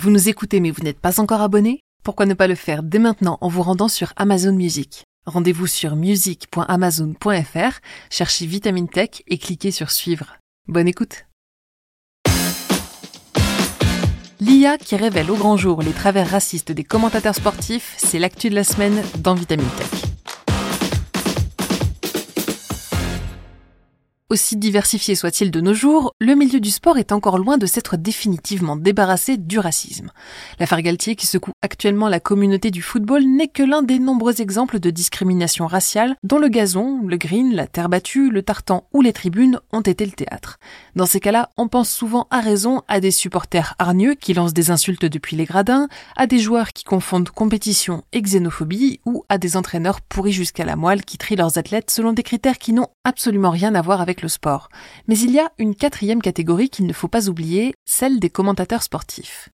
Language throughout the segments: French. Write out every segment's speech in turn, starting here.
Vous nous écoutez mais vous n'êtes pas encore abonné? Pourquoi ne pas le faire dès maintenant en vous rendant sur Amazon Music? Rendez-vous sur music.amazon.fr, cherchez Vitamine Tech et cliquez sur Suivre. Bonne écoute L'IA qui révèle au grand jour les travers racistes des commentateurs sportifs, c'est l'actu de la semaine dans Vitamine Tech. Aussi diversifié soit-il de nos jours, le milieu du sport est encore loin de s'être définitivement débarrassé du racisme. L'affaire Galtier qui secoue actuellement la communauté du football n'est que l'un des nombreux exemples de discrimination raciale dont le gazon, le green, la terre battue, le tartan ou les tribunes ont été le théâtre. Dans ces cas-là, on pense souvent à raison à des supporters hargneux qui lancent des insultes depuis les gradins, à des joueurs qui confondent compétition et xénophobie ou à des entraîneurs pourris jusqu'à la moelle qui trient leurs athlètes selon des critères qui n'ont absolument rien à voir avec le sport. Mais il y a une quatrième catégorie qu'il ne faut pas oublier, celle des commentateurs sportifs.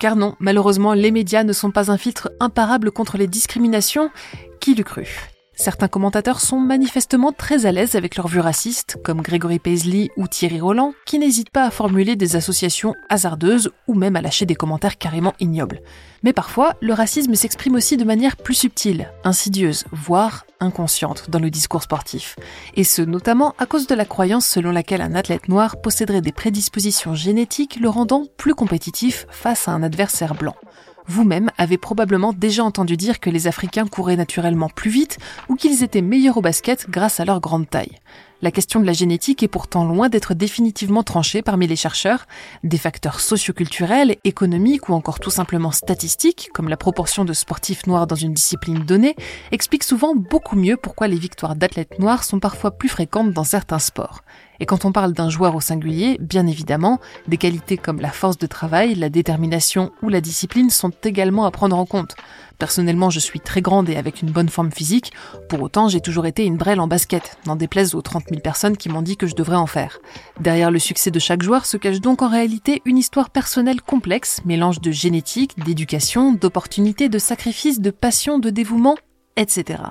Car non, malheureusement, les médias ne sont pas un filtre imparable contre les discriminations. Qui l'eût cru Certains commentateurs sont manifestement très à l'aise avec leurs vues racistes, comme Grégory Paisley ou Thierry Roland, qui n'hésitent pas à formuler des associations hasardeuses ou même à lâcher des commentaires carrément ignobles. Mais parfois, le racisme s'exprime aussi de manière plus subtile, insidieuse, voire inconsciente dans le discours sportif. Et ce, notamment à cause de la croyance selon laquelle un athlète noir posséderait des prédispositions génétiques le rendant plus compétitif face à un adversaire blanc. Vous-même avez probablement déjà entendu dire que les Africains couraient naturellement plus vite ou qu'ils étaient meilleurs au basket grâce à leur grande taille. La question de la génétique est pourtant loin d'être définitivement tranchée parmi les chercheurs. Des facteurs socioculturels, économiques ou encore tout simplement statistiques, comme la proportion de sportifs noirs dans une discipline donnée, expliquent souvent beaucoup mieux pourquoi les victoires d'athlètes noirs sont parfois plus fréquentes dans certains sports. Et quand on parle d'un joueur au singulier, bien évidemment, des qualités comme la force de travail, la détermination ou la discipline sont également à prendre en compte. Personnellement, je suis très grande et avec une bonne forme physique, pour autant j'ai toujours été une brêle en basket, n'en déplaise aux 30 000 personnes qui m'ont dit que je devrais en faire. Derrière le succès de chaque joueur se cache donc en réalité une histoire personnelle complexe, mélange de génétique, d'éducation, d'opportunités, de sacrifices, de passion, de dévouement etc.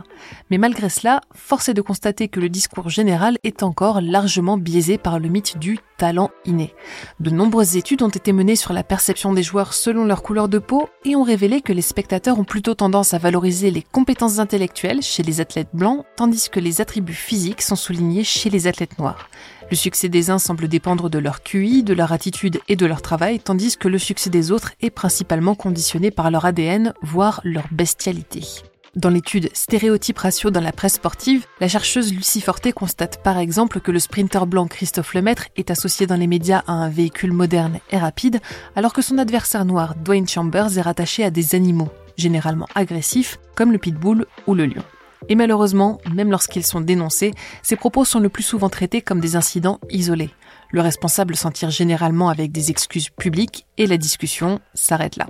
Mais malgré cela, force est de constater que le discours général est encore largement biaisé par le mythe du talent inné. De nombreuses études ont été menées sur la perception des joueurs selon leur couleur de peau et ont révélé que les spectateurs ont plutôt tendance à valoriser les compétences intellectuelles chez les athlètes blancs, tandis que les attributs physiques sont soulignés chez les athlètes noirs. Le succès des uns semble dépendre de leur QI, de leur attitude et de leur travail, tandis que le succès des autres est principalement conditionné par leur ADN, voire leur bestialité. Dans l'étude Stéréotype ratio dans la presse sportive, la chercheuse Lucie Forté constate par exemple que le sprinter blanc Christophe Lemaître est associé dans les médias à un véhicule moderne et rapide, alors que son adversaire noir Dwayne Chambers est rattaché à des animaux, généralement agressifs, comme le pitbull ou le lion. Et malheureusement, même lorsqu'ils sont dénoncés, ces propos sont le plus souvent traités comme des incidents isolés. Le responsable s'en tire généralement avec des excuses publiques et la discussion s'arrête là.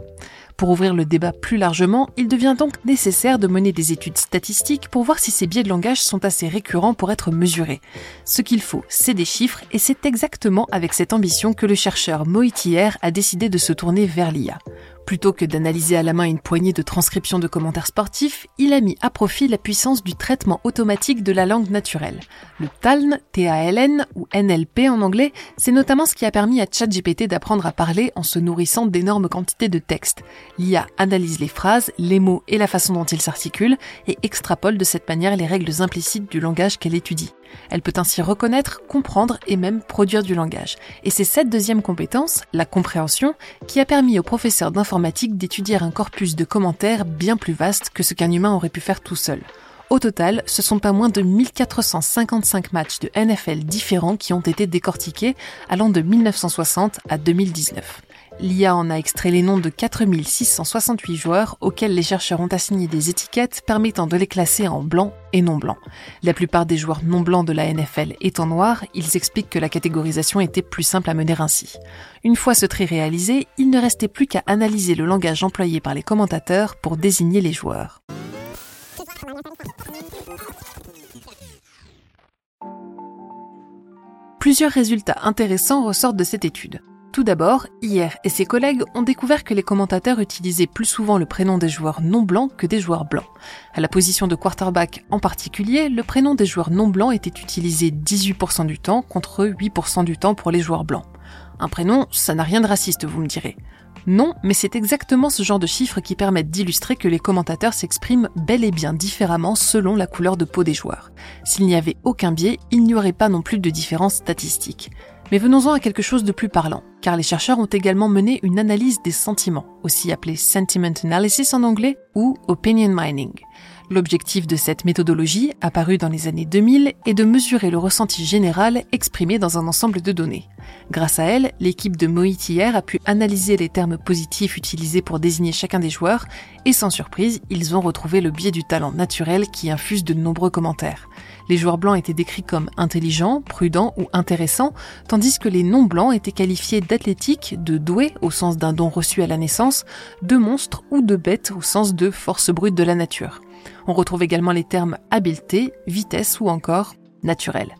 Pour ouvrir le débat plus largement, il devient donc nécessaire de mener des études statistiques pour voir si ces biais de langage sont assez récurrents pour être mesurés. Ce qu'il faut, c'est des chiffres, et c'est exactement avec cette ambition que le chercheur Moitier a décidé de se tourner vers l'IA. Plutôt que d'analyser à la main une poignée de transcriptions de commentaires sportifs, il a mis à profit la puissance du traitement automatique de la langue naturelle. Le TALN, T-A-L-N ou NLP en anglais, c'est notamment ce qui a permis à ChatGPT d'apprendre à parler en se nourrissant d'énormes quantités de textes. L'IA analyse les phrases, les mots et la façon dont ils s'articulent et extrapole de cette manière les règles implicites du langage qu'elle étudie. Elle peut ainsi reconnaître, comprendre et même produire du langage. Et c'est cette deuxième compétence, la compréhension, qui a permis aux professeurs d'informatique d'étudier un corpus de commentaires bien plus vaste que ce qu'un humain aurait pu faire tout seul. Au total, ce sont pas moins de 1455 matchs de NFL différents qui ont été décortiqués allant de 1960 à 2019. L'IA en a extrait les noms de 4668 joueurs auxquels les chercheurs ont assigné des étiquettes permettant de les classer en blanc et non blanc. La plupart des joueurs non blancs de la NFL étant noirs, ils expliquent que la catégorisation était plus simple à mener ainsi. Une fois ce tri réalisé, il ne restait plus qu'à analyser le langage employé par les commentateurs pour désigner les joueurs. Plusieurs résultats intéressants ressortent de cette étude. Tout d'abord, hier et ses collègues ont découvert que les commentateurs utilisaient plus souvent le prénom des joueurs non blancs que des joueurs blancs. À la position de quarterback en particulier, le prénom des joueurs non blancs était utilisé 18% du temps contre 8% du temps pour les joueurs blancs. Un prénom, ça n'a rien de raciste, vous me direz. Non, mais c'est exactement ce genre de chiffres qui permettent d'illustrer que les commentateurs s'expriment bel et bien différemment selon la couleur de peau des joueurs. S'il n'y avait aucun biais, il n'y aurait pas non plus de différence statistique. Mais venons-en à quelque chose de plus parlant, car les chercheurs ont également mené une analyse des sentiments, aussi appelée sentiment analysis en anglais ou opinion mining. L'objectif de cette méthodologie, apparue dans les années 2000, est de mesurer le ressenti général exprimé dans un ensemble de données. Grâce à elle, l'équipe de Moitier a pu analyser les termes positifs utilisés pour désigner chacun des joueurs, et sans surprise, ils ont retrouvé le biais du talent naturel qui infuse de nombreux commentaires. Les joueurs blancs étaient décrits comme intelligents, prudents ou intéressants, tandis que les non-blancs étaient qualifiés d'athlétiques, de doués au sens d'un don reçu à la naissance, de monstres ou de bêtes au sens de force brute de la nature. On retrouve également les termes habileté, vitesse ou encore naturel.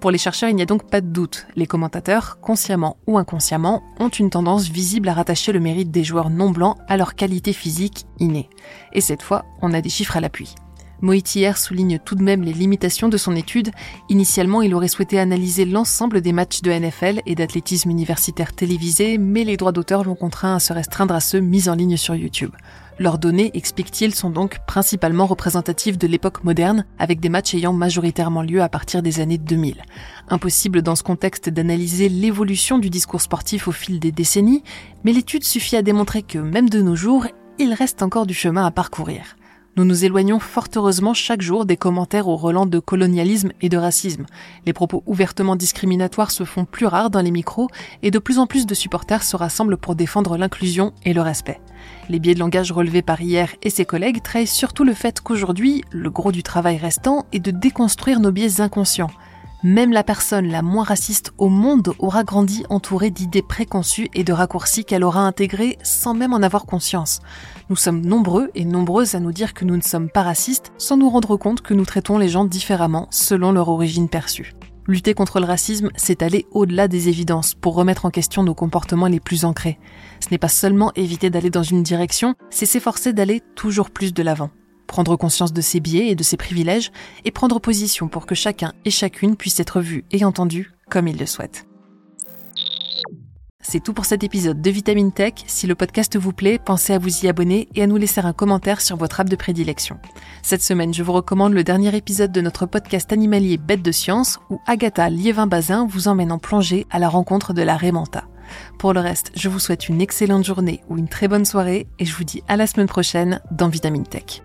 Pour les chercheurs, il n'y a donc pas de doute. Les commentateurs, consciemment ou inconsciemment, ont une tendance visible à rattacher le mérite des joueurs non blancs à leur qualité physique innée. Et cette fois, on a des chiffres à l'appui. Moitier souligne tout de même les limitations de son étude. Initialement, il aurait souhaité analyser l'ensemble des matchs de NFL et d'athlétisme universitaire télévisés, mais les droits d'auteur l'ont contraint à se restreindre à ceux mis en ligne sur YouTube. Leurs données, explique-t-il, sont donc principalement représentatives de l'époque moderne, avec des matchs ayant majoritairement lieu à partir des années 2000. Impossible dans ce contexte d'analyser l'évolution du discours sportif au fil des décennies, mais l'étude suffit à démontrer que même de nos jours, il reste encore du chemin à parcourir. Nous nous éloignons fort heureusement chaque jour des commentaires au relent de colonialisme et de racisme. Les propos ouvertement discriminatoires se font plus rares dans les micros et de plus en plus de supporters se rassemblent pour défendre l'inclusion et le respect. Les biais de langage relevés par hier et ses collègues trahissent surtout le fait qu'aujourd'hui, le gros du travail restant est de déconstruire nos biais inconscients. Même la personne la moins raciste au monde aura grandi entourée d'idées préconçues et de raccourcis qu'elle aura intégrés sans même en avoir conscience. Nous sommes nombreux et nombreuses à nous dire que nous ne sommes pas racistes sans nous rendre compte que nous traitons les gens différemment selon leur origine perçue. Lutter contre le racisme, c'est aller au-delà des évidences pour remettre en question nos comportements les plus ancrés. Ce n'est pas seulement éviter d'aller dans une direction, c'est s'efforcer d'aller toujours plus de l'avant prendre conscience de ses biais et de ses privilèges, et prendre position pour que chacun et chacune puisse être vu et entendu comme il le souhaite. C'est tout pour cet épisode de Vitamine Tech. Si le podcast vous plaît, pensez à vous y abonner et à nous laisser un commentaire sur votre app de prédilection. Cette semaine, je vous recommande le dernier épisode de notre podcast animalier Bête de Science où Agatha Liévin-Bazin vous emmène en plongée à la rencontre de la Raymanta. Pour le reste, je vous souhaite une excellente journée ou une très bonne soirée et je vous dis à la semaine prochaine dans Vitamine Tech.